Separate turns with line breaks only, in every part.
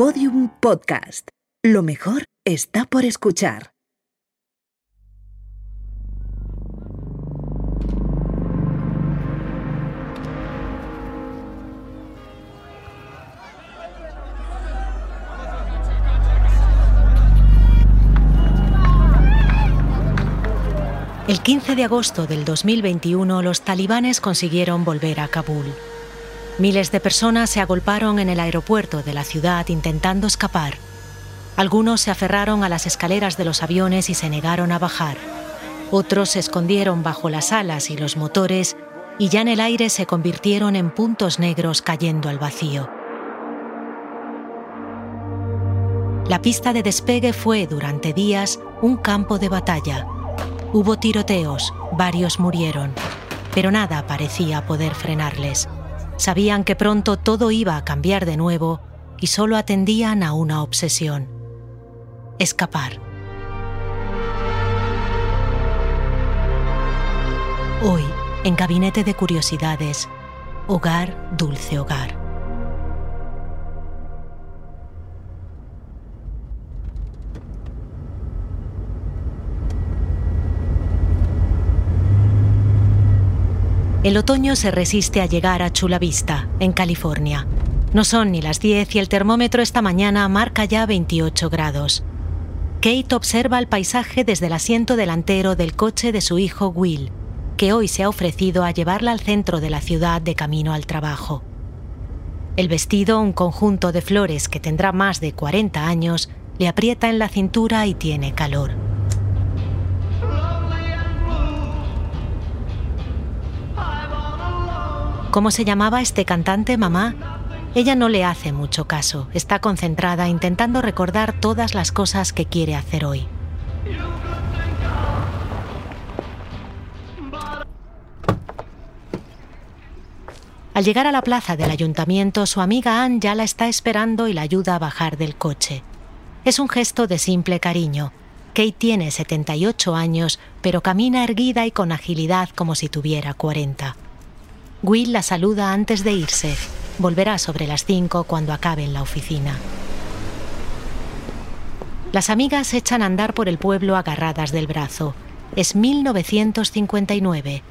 Podium Podcast. Lo mejor está por escuchar.
El 15 de agosto del 2021 los talibanes consiguieron volver a Kabul. Miles de personas se agolparon en el aeropuerto de la ciudad intentando escapar. Algunos se aferraron a las escaleras de los aviones y se negaron a bajar. Otros se escondieron bajo las alas y los motores y ya en el aire se convirtieron en puntos negros cayendo al vacío. La pista de despegue fue durante días un campo de batalla. Hubo tiroteos, varios murieron, pero nada parecía poder frenarles. Sabían que pronto todo iba a cambiar de nuevo y solo atendían a una obsesión. Escapar. Hoy, en Gabinete de Curiosidades, Hogar, Dulce Hogar. El otoño se resiste a llegar a Chula Vista, en California. No son ni las 10 y el termómetro esta mañana marca ya 28 grados. Kate observa el paisaje desde el asiento delantero del coche de su hijo Will, que hoy se ha ofrecido a llevarla al centro de la ciudad de camino al trabajo. El vestido, un conjunto de flores que tendrá más de 40 años, le aprieta en la cintura y tiene calor. ¿Cómo se llamaba este cantante, mamá? Ella no le hace mucho caso, está concentrada intentando recordar todas las cosas que quiere hacer hoy. Al llegar a la plaza del ayuntamiento, su amiga Anne ya la está esperando y la ayuda a bajar del coche. Es un gesto de simple cariño. Kate tiene 78 años, pero camina erguida y con agilidad como si tuviera 40. Will la saluda antes de irse. Volverá sobre las 5 cuando acabe en la oficina. Las amigas echan a andar por el pueblo agarradas del brazo. Es 1959.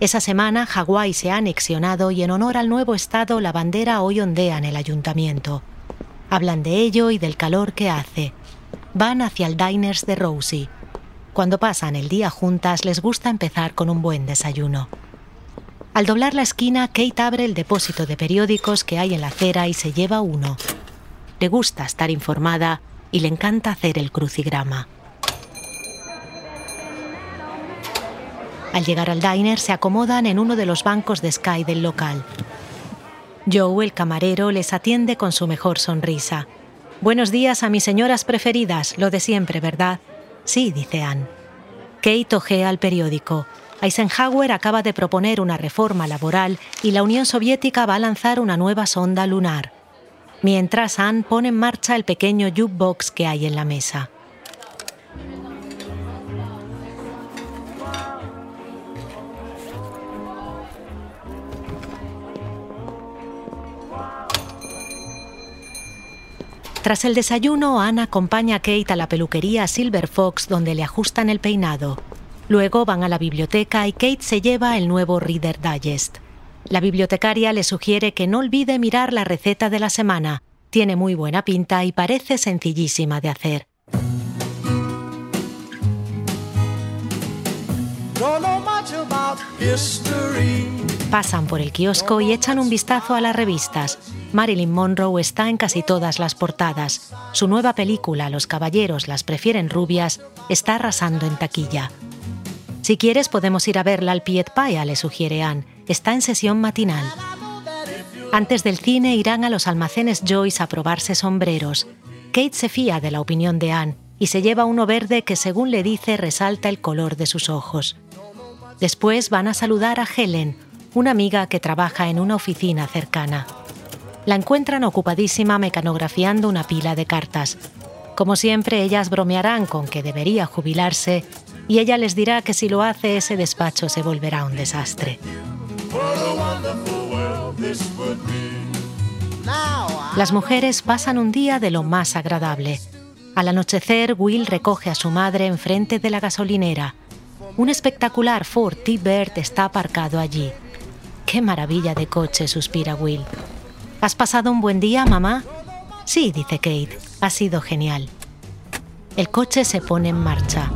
Esa semana Hawái se ha anexionado y en honor al nuevo estado la bandera hoy ondea en el ayuntamiento. Hablan de ello y del calor que hace. Van hacia el diners de Rosie. Cuando pasan el día juntas les gusta empezar con un buen desayuno. Al doblar la esquina, Kate abre el depósito de periódicos que hay en la acera y se lleva uno. Le gusta estar informada y le encanta hacer el crucigrama. Al llegar al diner se acomodan en uno de los bancos de Sky del local. Joe, el camarero, les atiende con su mejor sonrisa. Buenos días a mis señoras preferidas, lo de siempre, ¿verdad? Sí, dice Anne. Kate ojea el periódico. Eisenhower acaba de proponer una reforma laboral y la Unión Soviética va a lanzar una nueva sonda lunar. Mientras Anne pone en marcha el pequeño jukebox que hay en la mesa. Tras el desayuno, Anne acompaña a Kate a la peluquería Silver Fox donde le ajustan el peinado. Luego van a la biblioteca y Kate se lleva el nuevo Reader Digest. La bibliotecaria le sugiere que no olvide mirar la receta de la semana. Tiene muy buena pinta y parece sencillísima de hacer. Pasan por el kiosco y echan un vistazo a las revistas. Marilyn Monroe está en casi todas las portadas. Su nueva película, Los caballeros las prefieren rubias, está arrasando en taquilla. Si quieres podemos ir a verla al Piet Paia, le sugiere Anne. Está en sesión matinal. Antes del cine irán a los almacenes Joyce a probarse sombreros. Kate se fía de la opinión de Anne y se lleva uno verde que según le dice resalta el color de sus ojos. Después van a saludar a Helen, una amiga que trabaja en una oficina cercana. La encuentran ocupadísima mecanografiando una pila de cartas. Como siempre, ellas bromearán con que debería jubilarse y ella les dirá que si lo hace ese despacho se volverá un desastre. Las mujeres pasan un día de lo más agradable. Al anochecer, Will recoge a su madre enfrente de la gasolinera. Un espectacular Ford T-Bird está aparcado allí. ¡Qué maravilla de coche! suspira Will. ¿Has pasado un buen día, mamá? Sí, dice Kate. Ha sido genial. El coche se pone en marcha.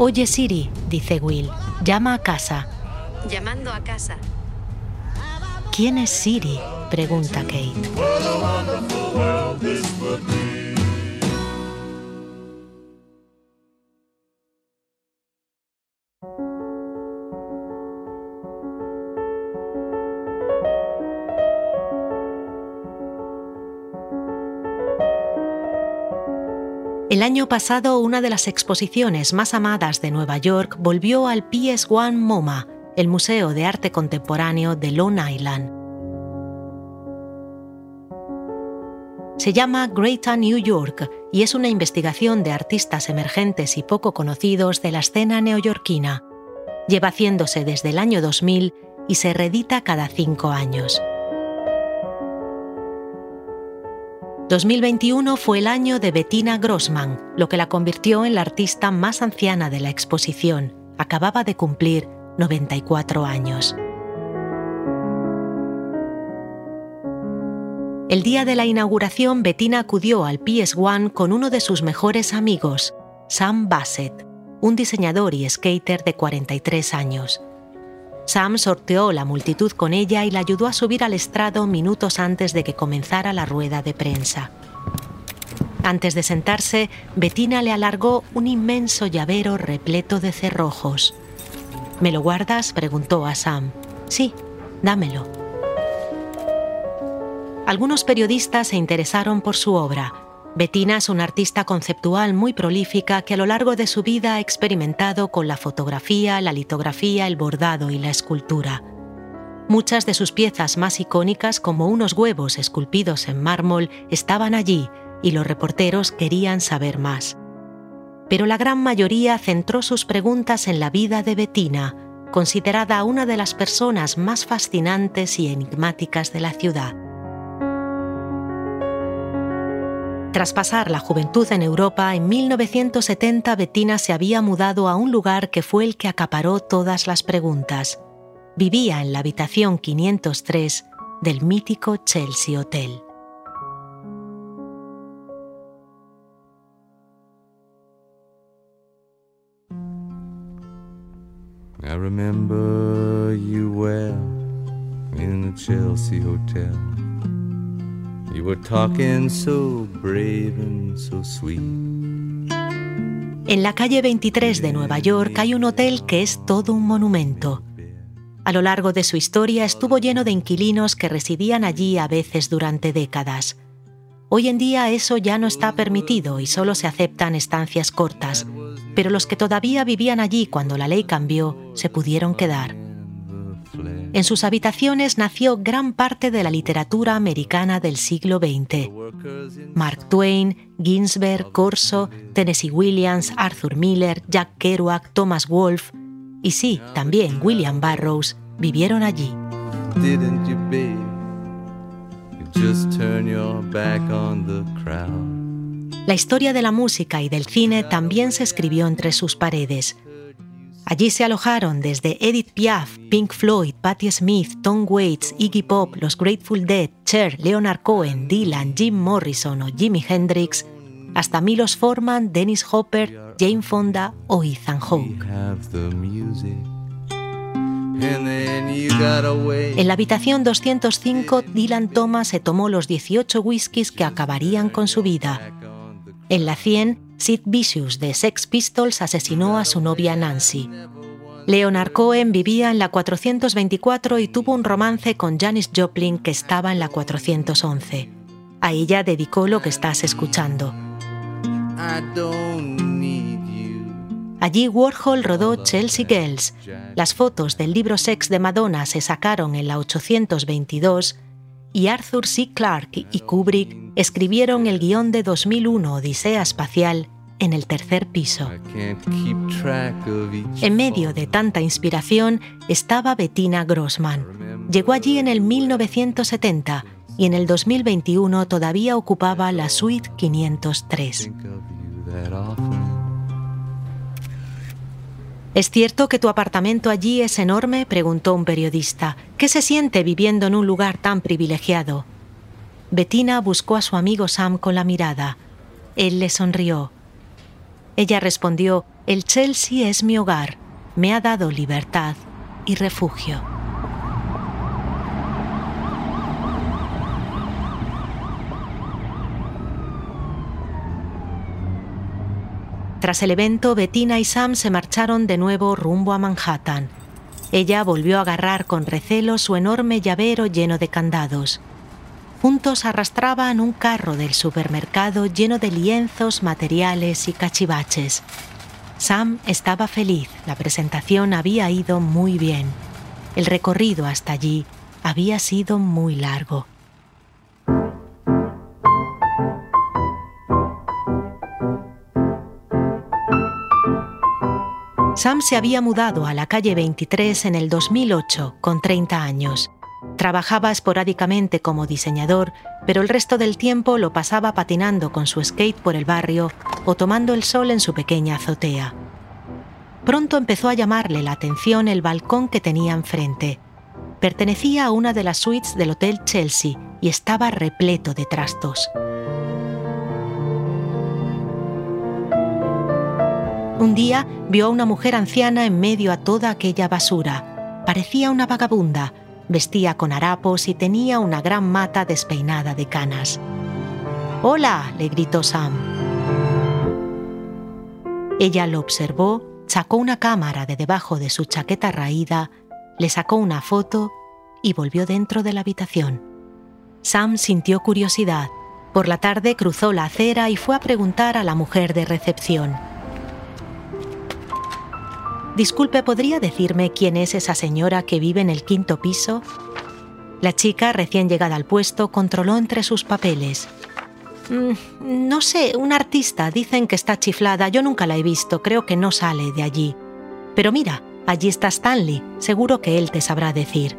Oye Siri, dice Will, llama a casa.
Llamando a casa.
¿Quién es Siri? pregunta Kate. El año pasado, una de las exposiciones más amadas de Nueva York volvió al PS1 MoMA, el Museo de Arte Contemporáneo de Long Island. Se llama Greater New York y es una investigación de artistas emergentes y poco conocidos de la escena neoyorquina. Lleva haciéndose desde el año 2000 y se reedita cada cinco años. 2021 fue el año de Bettina Grossman, lo que la convirtió en la artista más anciana de la exposición. Acababa de cumplir 94 años. El día de la inauguración, Bettina acudió al PS1 con uno de sus mejores amigos, Sam Bassett, un diseñador y skater de 43 años. Sam sorteó la multitud con ella y la ayudó a subir al estrado minutos antes de que comenzara la rueda de prensa. Antes de sentarse, Bettina le alargó un inmenso llavero repleto de cerrojos. ¿Me lo guardas? preguntó a Sam. Sí, dámelo. Algunos periodistas se interesaron por su obra, Bettina es una artista conceptual muy prolífica que a lo largo de su vida ha experimentado con la fotografía, la litografía, el bordado y la escultura. Muchas de sus piezas más icónicas, como unos huevos esculpidos en mármol, estaban allí y los reporteros querían saber más. Pero la gran mayoría centró sus preguntas en la vida de Bettina, considerada una de las personas más fascinantes y enigmáticas de la ciudad. Tras pasar la juventud en Europa, en 1970 Bettina se había mudado a un lugar que fue el que acaparó todas las preguntas. Vivía en la habitación 503 del mítico Chelsea Hotel.
Chelsea Hotel.
En la calle 23 de Nueva York hay un hotel que es todo un monumento. A lo largo de su historia estuvo lleno de inquilinos que residían allí a veces durante décadas. Hoy en día eso ya no está permitido y solo se aceptan estancias cortas, pero los que todavía vivían allí cuando la ley cambió se pudieron quedar. En sus habitaciones nació gran parte de la literatura americana del siglo XX. Mark Twain, Ginsberg, Corso, Tennessee Williams, Arthur Miller, Jack Kerouac, Thomas Wolfe y sí, también William Burroughs vivieron allí. La historia de la música y del cine también se escribió entre sus paredes. Allí se alojaron desde Edith Piaf, Pink Floyd, Patti Smith, Tom Waits, Iggy Pop, los Grateful Dead, Cher, Leonard Cohen, Dylan, Jim Morrison o Jimi Hendrix, hasta Milos Forman, Dennis Hopper, Jane Fonda o Ethan Hawke. En la habitación 205, Dylan Thomas se tomó los 18 whiskies que acabarían con su vida. En la 100, Sid Vicious de Sex Pistols asesinó a su novia Nancy. Leonard Cohen vivía en la 424 y tuvo un romance con Janis Joplin que estaba en la 411. A ella dedicó lo que estás escuchando. Allí Warhol rodó Chelsea Girls. Las fotos del libro Sex de Madonna se sacaron en la 822 y Arthur C. Clarke y Kubrick escribieron el guion de 2001 Odisea Espacial en el tercer piso. En medio de tanta inspiración estaba Bettina Grossman. Llegó allí en el 1970 y en el 2021 todavía ocupaba la suite 503. ¿Es cierto que tu apartamento allí es enorme? preguntó un periodista. ¿Qué se siente viviendo en un lugar tan privilegiado? Bettina buscó a su amigo Sam con la mirada. Él le sonrió. Ella respondió, El Chelsea es mi hogar, me ha dado libertad y refugio. Tras el evento, Bettina y Sam se marcharon de nuevo rumbo a Manhattan. Ella volvió a agarrar con recelo su enorme llavero lleno de candados. Juntos arrastraban un carro del supermercado lleno de lienzos, materiales y cachivaches. Sam estaba feliz, la presentación había ido muy bien. El recorrido hasta allí había sido muy largo. Sam se había mudado a la calle 23 en el 2008, con 30 años. Trabajaba esporádicamente como diseñador, pero el resto del tiempo lo pasaba patinando con su skate por el barrio o tomando el sol en su pequeña azotea. Pronto empezó a llamarle la atención el balcón que tenía enfrente. Pertenecía a una de las suites del Hotel Chelsea y estaba repleto de trastos. Un día vio a una mujer anciana en medio a toda aquella basura. Parecía una vagabunda, vestía con harapos y tenía una gran mata despeinada de canas. ¡Hola! le gritó Sam. Ella lo observó, sacó una cámara de debajo de su chaqueta raída, le sacó una foto y volvió dentro de la habitación. Sam sintió curiosidad. Por la tarde cruzó la acera y fue a preguntar a la mujer de recepción. Disculpe, ¿podría decirme quién es esa señora que vive en el quinto piso? La chica, recién llegada al puesto, controló entre sus papeles. Mm, no sé, un artista. Dicen que está chiflada. Yo nunca la he visto. Creo que no sale de allí. Pero mira, allí está Stanley. Seguro que él te sabrá decir.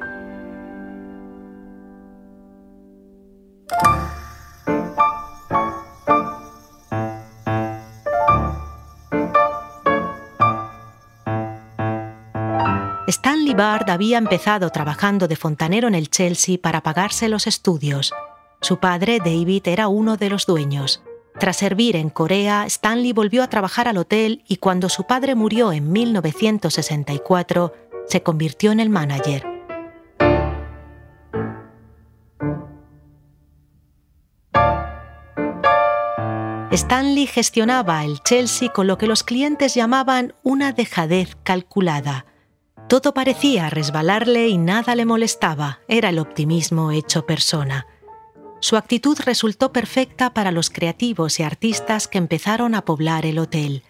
Stanley Bard había empezado trabajando de fontanero en el Chelsea para pagarse los estudios. Su padre, David, era uno de los dueños. Tras servir en Corea, Stanley volvió a trabajar al hotel y cuando su padre murió en 1964, se convirtió en el manager. Stanley gestionaba el Chelsea con lo que los clientes llamaban una dejadez calculada. Todo parecía resbalarle y nada le molestaba, era el optimismo hecho persona. Su actitud resultó perfecta para los creativos y artistas que empezaron a poblar el hotel.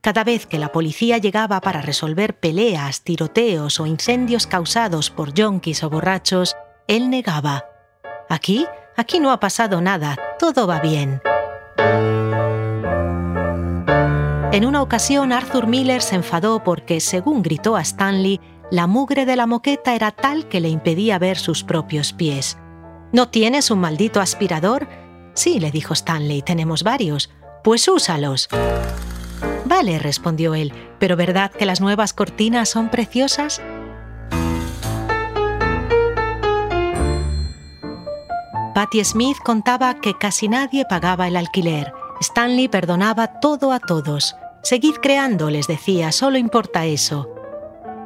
Cada vez que la policía llegaba para resolver peleas, tiroteos o incendios causados por yonkis o borrachos, él negaba. Aquí, aquí no ha pasado nada, todo va bien. En una ocasión Arthur Miller se enfadó porque, según gritó a Stanley, la mugre de la moqueta era tal que le impedía ver sus propios pies. ¿No tienes un maldito aspirador? Sí, le dijo Stanley, tenemos varios. Pues úsalos. Vale, respondió él, pero ¿verdad que las nuevas cortinas son preciosas? Patty Smith contaba que casi nadie pagaba el alquiler Stanley perdonaba todo a todos. Seguid creando, les decía, solo importa eso.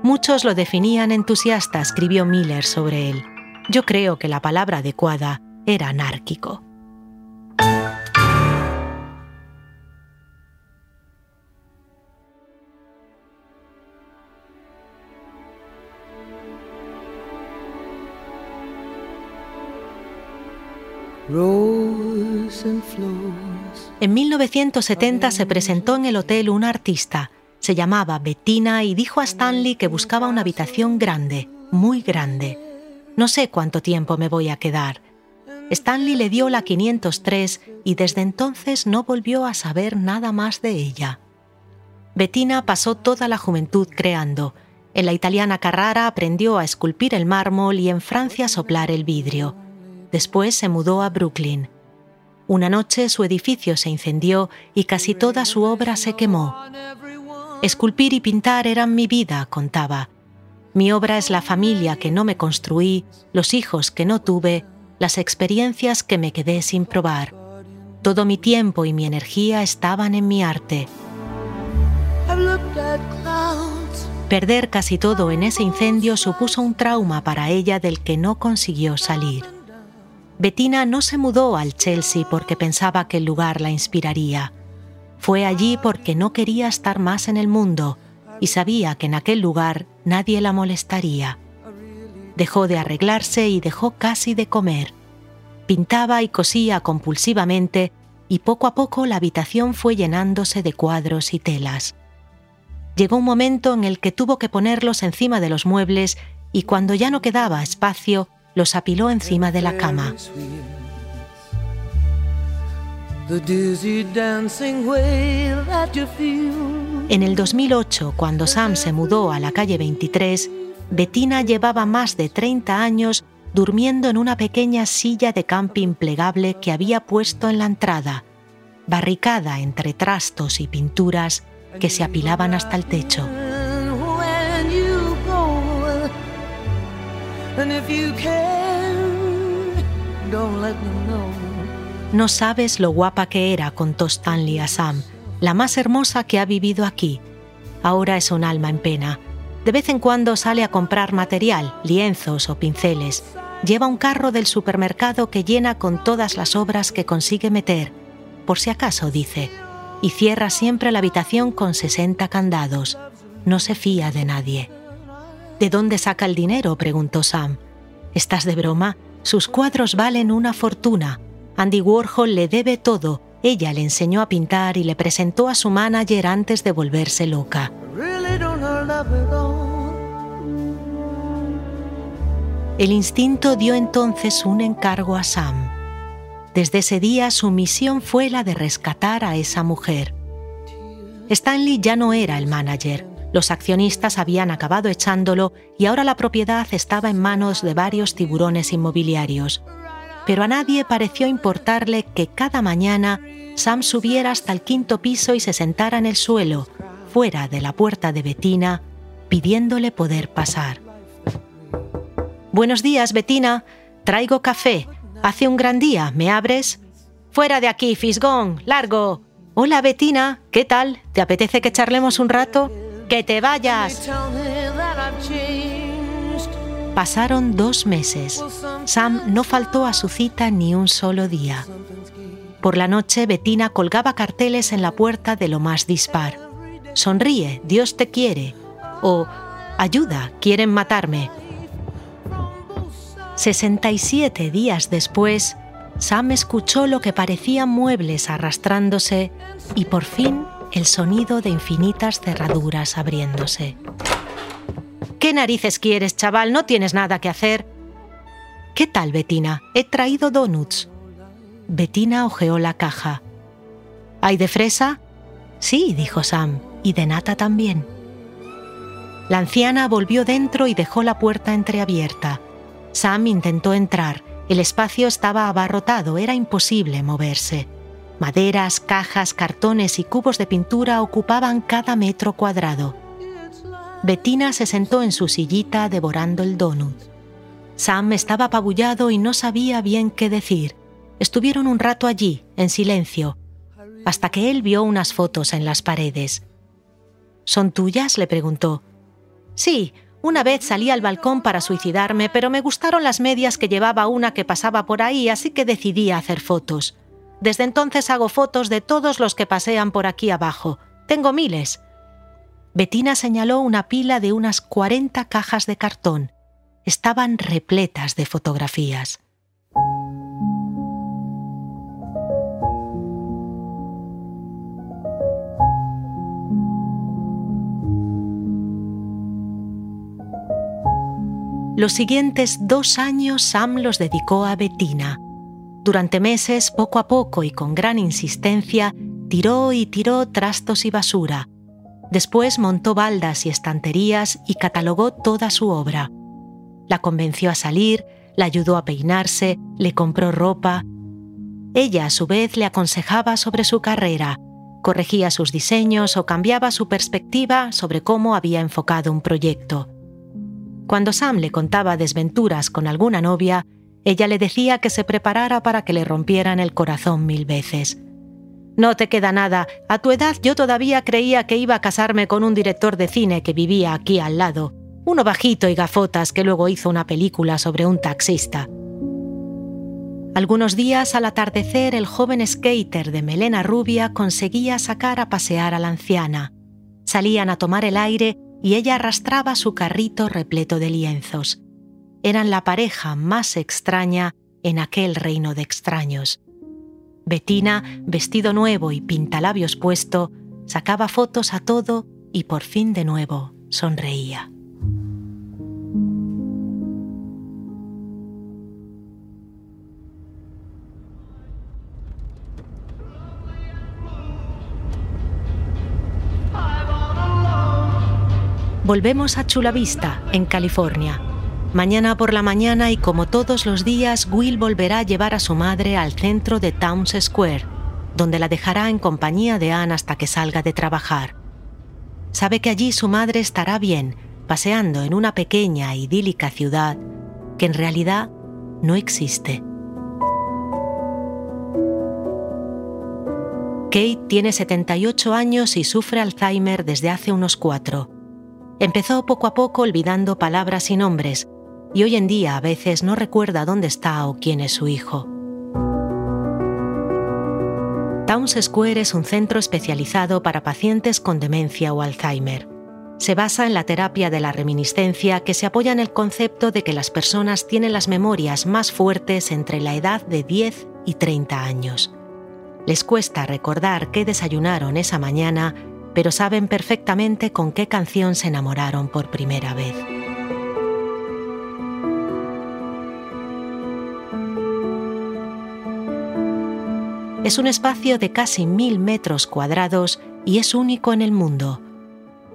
Muchos lo definían entusiasta, escribió Miller sobre él. Yo creo que la palabra adecuada era anárquico. En 1970 se presentó en el hotel una artista. Se llamaba Bettina y dijo a Stanley que buscaba una habitación grande, muy grande. No sé cuánto tiempo me voy a quedar. Stanley le dio la 503 y desde entonces no volvió a saber nada más de ella. Bettina pasó toda la juventud creando. En la italiana Carrara aprendió a esculpir el mármol y en Francia a soplar el vidrio. Después se mudó a Brooklyn. Una noche su edificio se incendió y casi toda su obra se quemó. Esculpir y pintar eran mi vida, contaba. Mi obra es la familia que no me construí, los hijos que no tuve, las experiencias que me quedé sin probar. Todo mi tiempo y mi energía estaban en mi arte. Perder casi todo en ese incendio supuso un trauma para ella del que no consiguió salir. Bettina no se mudó al Chelsea porque pensaba que el lugar la inspiraría. Fue allí porque no quería estar más en el mundo y sabía que en aquel lugar nadie la molestaría. Dejó de arreglarse y dejó casi de comer. Pintaba y cosía compulsivamente y poco a poco la habitación fue llenándose de cuadros y telas. Llegó un momento en el que tuvo que ponerlos encima de los muebles y cuando ya no quedaba espacio, los apiló encima de la cama. En el 2008, cuando Sam se mudó a la calle 23, Bettina llevaba más de 30 años durmiendo en una pequeña silla de camping plegable que había puesto en la entrada, barricada entre trastos y pinturas que se apilaban hasta el techo. No sabes lo guapa que era, contó Stanley a Sam, la más hermosa que ha vivido aquí. Ahora es un alma en pena. De vez en cuando sale a comprar material, lienzos o pinceles. Lleva un carro del supermercado que llena con todas las obras que consigue meter. Por si acaso, dice. Y cierra siempre la habitación con 60 candados. No se fía de nadie. ¿De dónde saca el dinero? preguntó Sam. ¿Estás de broma? Sus cuadros valen una fortuna. Andy Warhol le debe todo. Ella le enseñó a pintar y le presentó a su manager antes de volverse loca. El instinto dio entonces un encargo a Sam. Desde ese día su misión fue la de rescatar a esa mujer. Stanley ya no era el manager. Los accionistas habían acabado echándolo y ahora la propiedad estaba en manos de varios tiburones inmobiliarios. Pero a nadie pareció importarle que cada mañana Sam subiera hasta el quinto piso y se sentara en el suelo, fuera de la puerta de Bettina, pidiéndole poder pasar. Buenos días, Bettina. Traigo café. Hace un gran día. ¿Me abres? Fuera de aquí, Fisgón. Largo. Hola, Bettina. ¿Qué tal? ¿Te apetece que charlemos un rato? ¡Que te vayas! Pasaron dos meses. Sam no faltó a su cita ni un solo día. Por la noche, Bettina colgaba carteles en la puerta de lo más dispar. Sonríe, Dios te quiere. O Ayuda, quieren matarme. 67 días después, Sam escuchó lo que parecían muebles arrastrándose y por fin el sonido de infinitas cerraduras abriéndose. ¿Qué narices quieres, chaval? ¿No tienes nada que hacer? ¿Qué tal, Bettina? He traído donuts. Bettina ojeó la caja. ¿Hay de fresa? Sí, dijo Sam, y de nata también. La anciana volvió dentro y dejó la puerta entreabierta. Sam intentó entrar. El espacio estaba abarrotado, era imposible moverse. Maderas, cajas, cartones y cubos de pintura ocupaban cada metro cuadrado. Bettina se sentó en su sillita devorando el donut. Sam estaba apabullado y no sabía bien qué decir. Estuvieron un rato allí, en silencio, hasta que él vio unas fotos en las paredes. ¿Son tuyas? le preguntó. Sí, una vez salí al balcón para suicidarme, pero me gustaron las medias que llevaba una que pasaba por ahí, así que decidí hacer fotos. Desde entonces hago fotos de todos los que pasean por aquí abajo. Tengo miles. Bettina señaló una pila de unas 40 cajas de cartón. Estaban repletas de fotografías. Los siguientes dos años Sam los dedicó a Bettina. Durante meses, poco a poco y con gran insistencia, tiró y tiró trastos y basura. Después montó baldas y estanterías y catalogó toda su obra. La convenció a salir, la ayudó a peinarse, le compró ropa. Ella a su vez le aconsejaba sobre su carrera, corregía sus diseños o cambiaba su perspectiva sobre cómo había enfocado un proyecto. Cuando Sam le contaba desventuras con alguna novia, ella le decía que se preparara para que le rompieran el corazón mil veces. No te queda nada. A tu edad yo todavía creía que iba a casarme con un director de cine que vivía aquí al lado, uno bajito y gafotas que luego hizo una película sobre un taxista. Algunos días al atardecer el joven skater de melena rubia conseguía sacar a pasear a la anciana. Salían a tomar el aire y ella arrastraba su carrito repleto de lienzos. Eran la pareja más extraña en aquel reino de extraños. Bettina, vestido nuevo y pintalabios puesto, sacaba fotos a todo y por fin de nuevo sonreía. Volvemos a Chula Vista, en California. Mañana por la mañana y como todos los días, Will volverá a llevar a su madre al centro de Towns Square, donde la dejará en compañía de Anne hasta que salga de trabajar. Sabe que allí su madre estará bien, paseando en una pequeña, idílica ciudad que en realidad no existe. Kate tiene 78 años y sufre Alzheimer desde hace unos cuatro. Empezó poco a poco olvidando palabras y nombres, y hoy en día a veces no recuerda dónde está o quién es su hijo. Towns Square es un centro especializado para pacientes con demencia o Alzheimer. Se basa en la terapia de la reminiscencia que se apoya en el concepto de que las personas tienen las memorias más fuertes entre la edad de 10 y 30 años. Les cuesta recordar qué desayunaron esa mañana pero saben perfectamente con qué canción se enamoraron por primera vez. Es un espacio de casi mil metros cuadrados y es único en el mundo.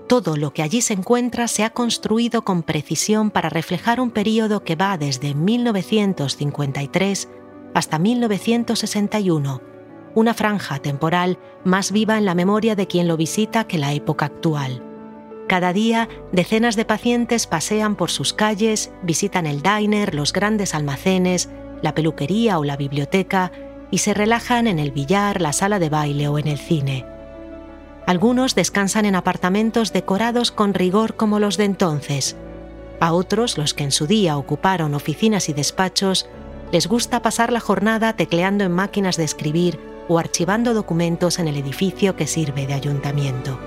Todo lo que allí se encuentra se ha construido con precisión para reflejar un periodo que va desde 1953 hasta 1961 una franja temporal más viva en la memoria de quien lo visita que la época actual. Cada día, decenas de pacientes pasean por sus calles, visitan el diner, los grandes almacenes, la peluquería o la biblioteca y se relajan en el billar, la sala de baile o en el cine. Algunos descansan en apartamentos decorados con rigor como los de entonces. A otros, los que en su día ocuparon oficinas y despachos, les gusta pasar la jornada tecleando en máquinas de escribir o archivando documentos en el edificio que sirve de ayuntamiento.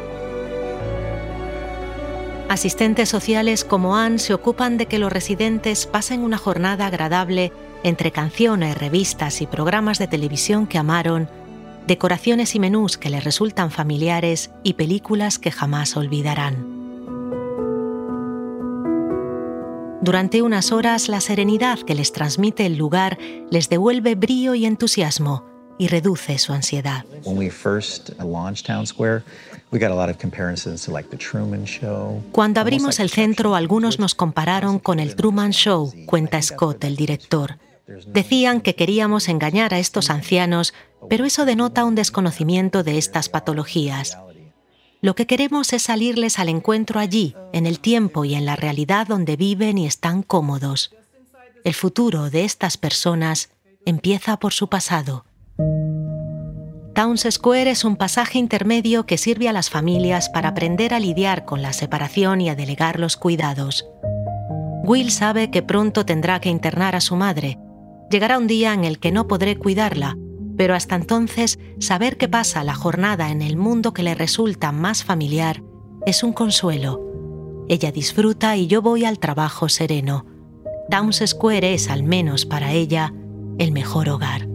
Asistentes sociales como Anne se ocupan de que los residentes pasen una jornada agradable entre canciones, revistas y programas de televisión que amaron, decoraciones y menús que les resultan familiares y películas que jamás olvidarán. Durante unas horas la serenidad que les transmite el lugar les devuelve brío y entusiasmo, y reduce su ansiedad. Cuando abrimos el centro, algunos nos compararon con el Truman Show, cuenta Scott, el director. Decían que queríamos engañar a estos ancianos, pero eso denota un desconocimiento de estas patologías. Lo que queremos es salirles al encuentro allí, en el tiempo y en la realidad donde viven y están cómodos. El futuro de estas personas empieza por su pasado Towns Square es un pasaje intermedio que sirve a las familias para aprender a lidiar con la separación y a delegar los cuidados. Will sabe que pronto tendrá que internar a su madre. Llegará un día en el que no podré cuidarla, pero hasta entonces saber que pasa la jornada en el mundo que le resulta más familiar es un consuelo. Ella disfruta y yo voy al trabajo sereno. Towns Square es, al menos para ella, el mejor hogar.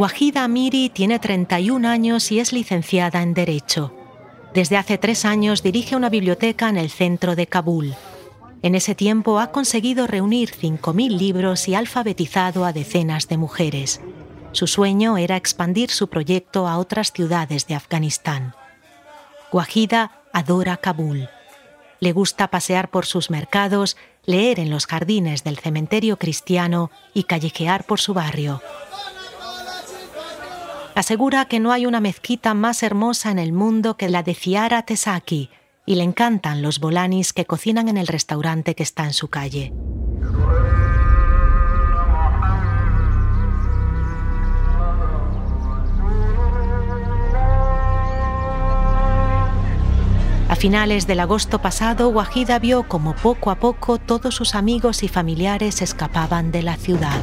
Wahida Amiri tiene 31 años y es licenciada en Derecho. Desde hace tres años dirige una biblioteca en el centro de Kabul. En ese tiempo ha conseguido reunir 5.000 libros y alfabetizado a decenas de mujeres. Su sueño era expandir su proyecto a otras ciudades de Afganistán. Wahida adora Kabul. Le gusta pasear por sus mercados, leer en los jardines del cementerio cristiano y callejear por su barrio. Asegura que no hay una mezquita más hermosa en el mundo que la de Ciara Tesaki y le encantan los bolanis que cocinan en el restaurante que está en su calle. A finales del agosto pasado, Wahida vio como poco a poco todos sus amigos y familiares escapaban de la ciudad.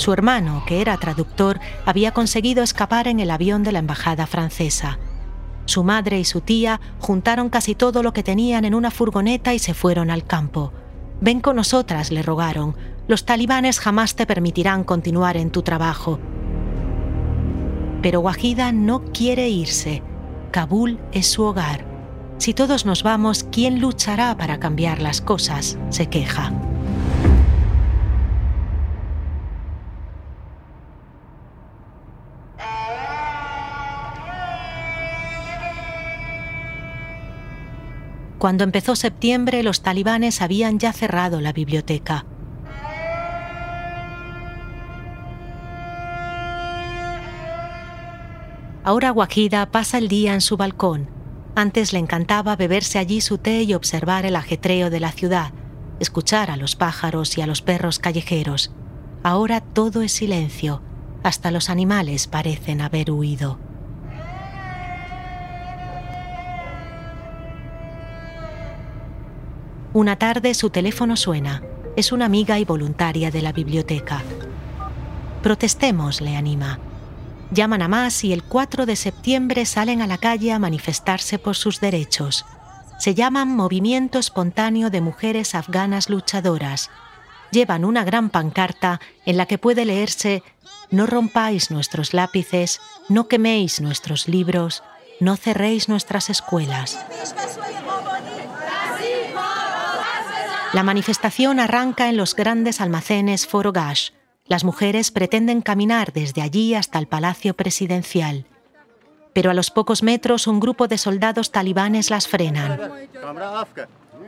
Su hermano, que era traductor, había conseguido escapar en el avión de la embajada francesa. Su madre y su tía juntaron casi todo lo que tenían en una furgoneta y se fueron al campo. Ven con nosotras, le rogaron. Los talibanes jamás te permitirán continuar en tu trabajo. Pero Wahida no quiere irse. Kabul es su hogar. Si todos nos vamos, ¿quién luchará para cambiar las cosas? se queja. Cuando empezó septiembre, los talibanes habían ya cerrado la biblioteca. Ahora Wahida pasa el día en su balcón. Antes le encantaba beberse allí su té y observar el ajetreo de la ciudad, escuchar a los pájaros y a los perros callejeros. Ahora todo es silencio, hasta los animales parecen haber huido. Una tarde su teléfono suena. Es una amiga y voluntaria de la biblioteca. Protestemos, le anima. Llaman a más y el 4 de septiembre salen a la calle a manifestarse por sus derechos. Se llaman Movimiento Espontáneo de Mujeres Afganas Luchadoras. Llevan una gran pancarta en la que puede leerse No rompáis nuestros lápices, no queméis nuestros libros, no cerréis nuestras escuelas. La manifestación arranca en los grandes almacenes Forogash, las mujeres pretenden caminar desde allí hasta el Palacio Presidencial. Pero a los pocos metros un grupo de soldados talibanes las frenan.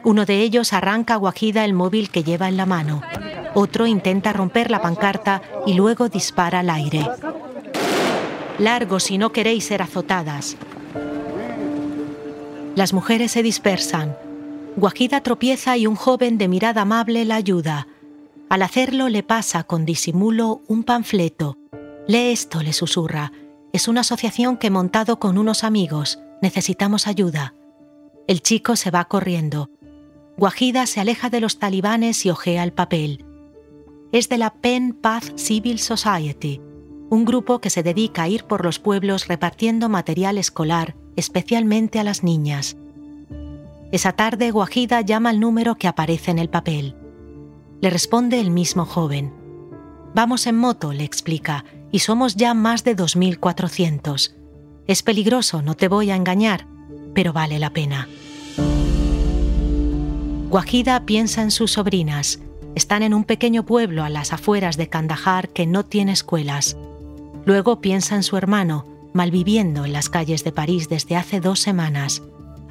Uno de ellos arranca a Wahida el móvil que lleva en la mano. Otro intenta romper la pancarta y luego dispara al aire. Largo si no queréis ser azotadas. Las mujeres se dispersan. Wahida tropieza y un joven de mirada amable la ayuda. Al hacerlo le pasa con disimulo un panfleto. Lee esto, le susurra. Es una asociación que he montado con unos amigos. Necesitamos ayuda. El chico se va corriendo. Guajida se aleja de los talibanes y ojea el papel. Es de la Penn Path Civil Society, un grupo que se dedica a ir por los pueblos repartiendo material escolar, especialmente a las niñas. Esa tarde Guajida llama al número que aparece en el papel. Le responde el mismo joven. Vamos en moto, le explica, y somos ya más de 2.400. Es peligroso, no te voy a engañar, pero vale la pena. Guajida piensa en sus sobrinas. Están en un pequeño pueblo a las afueras de Kandahar que no tiene escuelas. Luego piensa en su hermano, malviviendo en las calles de París desde hace dos semanas.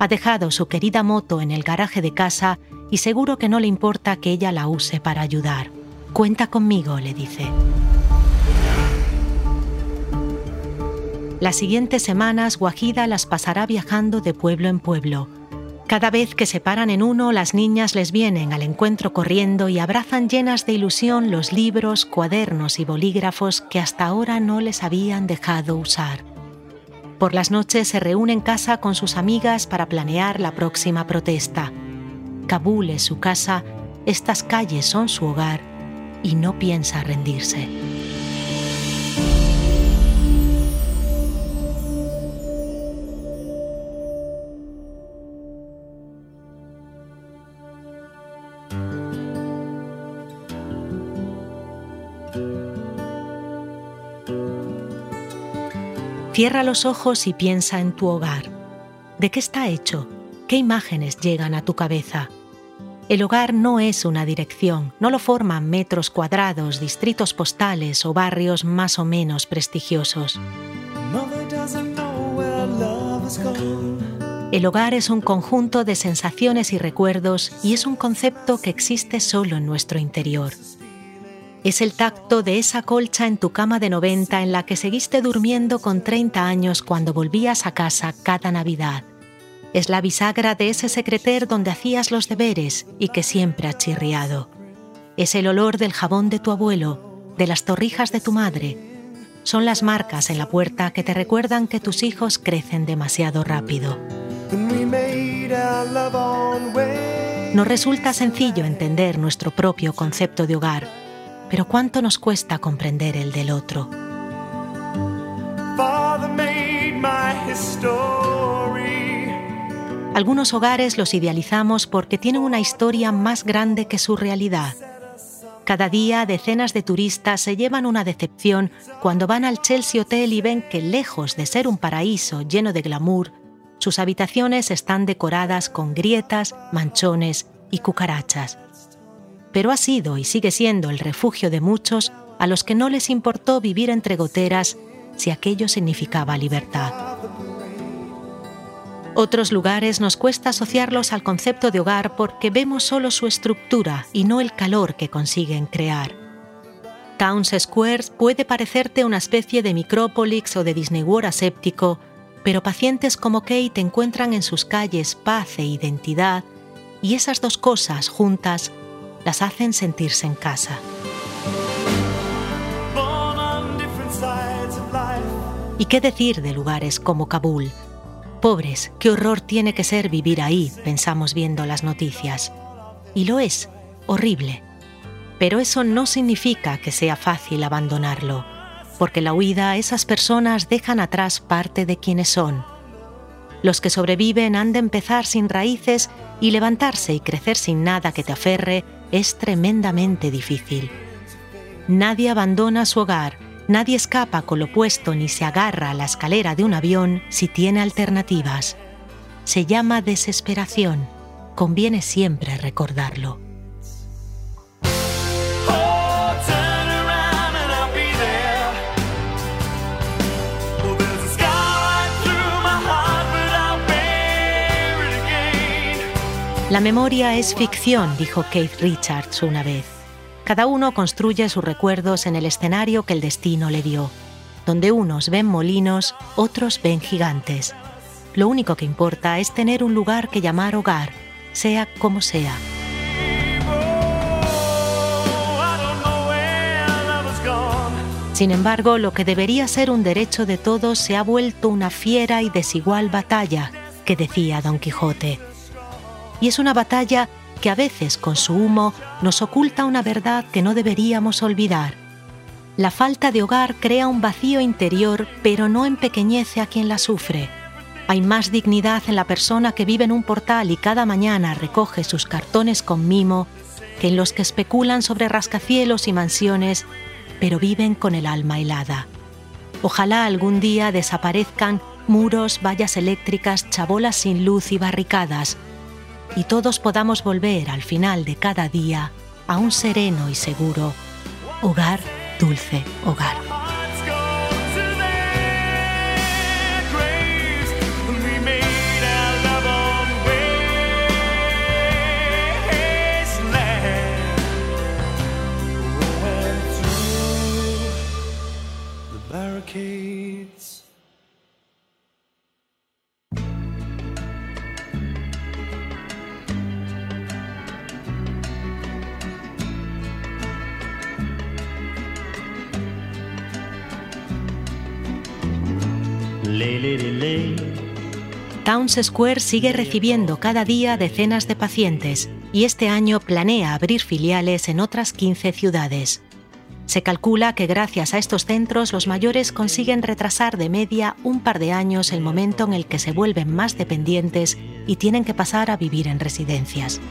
Ha dejado su querida moto en el garaje de casa y seguro que no le importa que ella la use para ayudar. Cuenta conmigo, le dice. Las siguientes semanas Guajida las pasará viajando de pueblo en pueblo. Cada vez que se paran en uno, las niñas les vienen al encuentro corriendo y abrazan llenas de ilusión los libros, cuadernos y bolígrafos que hasta ahora no les habían dejado usar. Por las noches se reúne en casa con sus amigas para planear la próxima protesta. Kabul es su casa, estas calles son su hogar y no piensa rendirse. Cierra los ojos y piensa en tu hogar ¿De qué está hecho? ¿Qué imágenes llegan a tu cabeza? El hogar no es una dirección, no lo forman metros cuadrados, distritos postales o barrios más o menos prestigiosos. El hogar es un conjunto de sensaciones y recuerdos y es un concepto que existe solo en nuestro interior. Es el tacto de esa colcha en tu cama de 90 en la que seguiste durmiendo con 30 años cuando volvías a casa cada Navidad. Es la bisagra de ese secreter donde hacías los deberes y que siempre ha chirriado. Es el olor del jabón de tu abuelo, de las torrijas de tu madre. Son las marcas en la puerta que te recuerdan que tus hijos crecen demasiado rápido. Nos resulta sencillo entender nuestro propio concepto de hogar, pero ¿cuánto nos cuesta comprender el del otro? Algunos hogares los idealizamos porque tienen una historia más grande que su realidad. Cada día decenas de turistas se llevan una decepción cuando van al Chelsea Hotel y ven que lejos de ser un paraíso lleno de glamour, sus habitaciones están decoradas con grietas, manchones y cucarachas. Pero ha sido y sigue siendo el refugio de muchos a los que no les importó vivir entre goteras si aquello significaba libertad. Otros lugares nos cuesta asociarlos al concepto de hogar porque vemos solo su estructura y no el calor que consiguen crear. Towns Square puede parecerte una especie de micrópolis o de Disney World aséptico, pero pacientes como Kate encuentran en sus calles paz e identidad y esas dos cosas juntas las hacen sentirse en casa. ¿Y qué decir de lugares como Kabul? Pobres, qué horror tiene que ser vivir ahí, pensamos viendo las noticias. Y lo es, horrible. Pero eso no significa que sea fácil abandonarlo, porque la huida esas personas dejan atrás parte de quienes son. Los que sobreviven han de empezar sin raíces y levantarse y crecer sin nada que te aferre es tremendamente difícil. Nadie abandona su hogar, Nadie escapa con lo puesto ni se agarra a la escalera de un avión si tiene alternativas. Se llama desesperación. Conviene siempre recordarlo. La memoria es ficción, dijo Keith Richards una vez. Cada uno construye sus recuerdos en el escenario que el destino le dio, donde unos ven molinos, otros ven gigantes. Lo único que importa es tener un lugar que llamar hogar, sea como sea. Sin embargo, lo que debería ser un derecho de todos se ha vuelto una fiera y desigual batalla, que decía Don Quijote. Y es una batalla que a veces con su humo nos oculta una verdad que no deberíamos olvidar. La falta de hogar crea un vacío interior, pero no empequeñece a quien la sufre. Hay más dignidad en la persona que vive en un portal y cada mañana recoge sus cartones con mimo que en los que especulan sobre rascacielos y mansiones, pero viven con el alma helada. Ojalá algún día desaparezcan muros, vallas eléctricas, chabolas sin luz y barricadas, y todos podamos volver al final de cada día a un sereno y seguro hogar, dulce hogar. Towns Square sigue recibiendo cada día decenas de pacientes y este año planea abrir filiales en otras 15 ciudades. Se calcula que gracias a estos centros los mayores consiguen retrasar de media un par de años el momento en el que se vuelven más dependientes y tienen que pasar a vivir en residencias.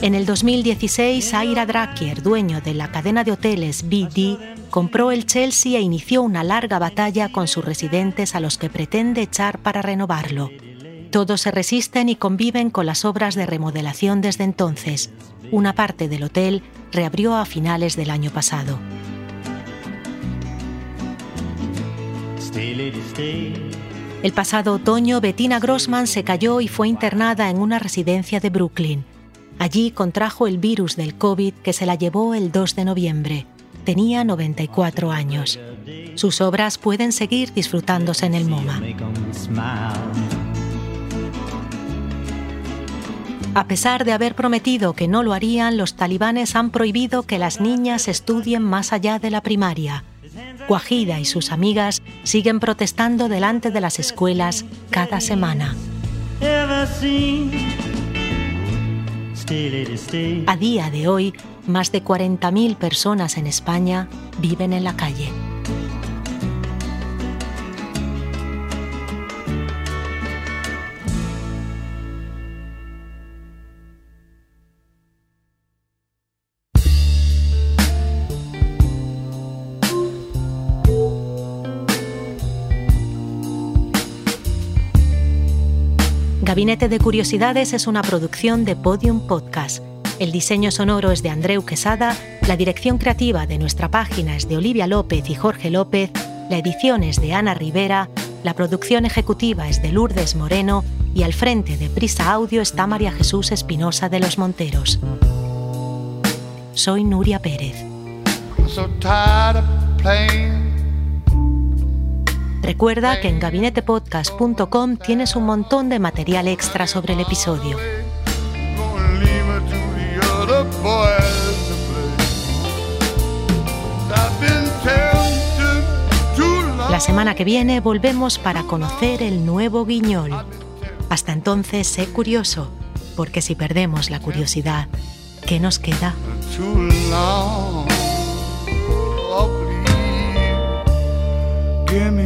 En el 2016, Aira Drakier, dueño de la cadena de hoteles BD, compró el Chelsea e inició una larga batalla con sus residentes a los que pretende echar para renovarlo. Todos se resisten y conviven con las obras de remodelación desde entonces. Una parte del hotel reabrió a finales del año pasado. El pasado otoño, Bettina Grossman se cayó y fue internada en una residencia de Brooklyn. Allí contrajo el virus del COVID que se la llevó el 2 de noviembre. Tenía 94 años. Sus obras pueden seguir disfrutándose en el MoMA. A pesar de haber prometido que no lo harían, los talibanes han prohibido que las niñas estudien más allá de la primaria. Guajida y sus amigas siguen protestando delante de las escuelas cada semana. A día de hoy, más de 40.000 personas en España viven en la calle. Gabinete de Curiosidades es una producción de Podium Podcast. El diseño sonoro es de Andreu Quesada, la dirección creativa de nuestra página es de Olivia López y Jorge López, la edición es de Ana Rivera, la producción ejecutiva es de Lourdes Moreno y al frente de Prisa Audio está María Jesús Espinosa de los Monteros. Soy Nuria Pérez. Recuerda que en gabinetepodcast.com tienes un montón de material extra sobre el episodio. La semana que viene volvemos para conocer el nuevo guiñol. Hasta entonces, sé curioso, porque si perdemos la curiosidad, ¿qué nos queda? if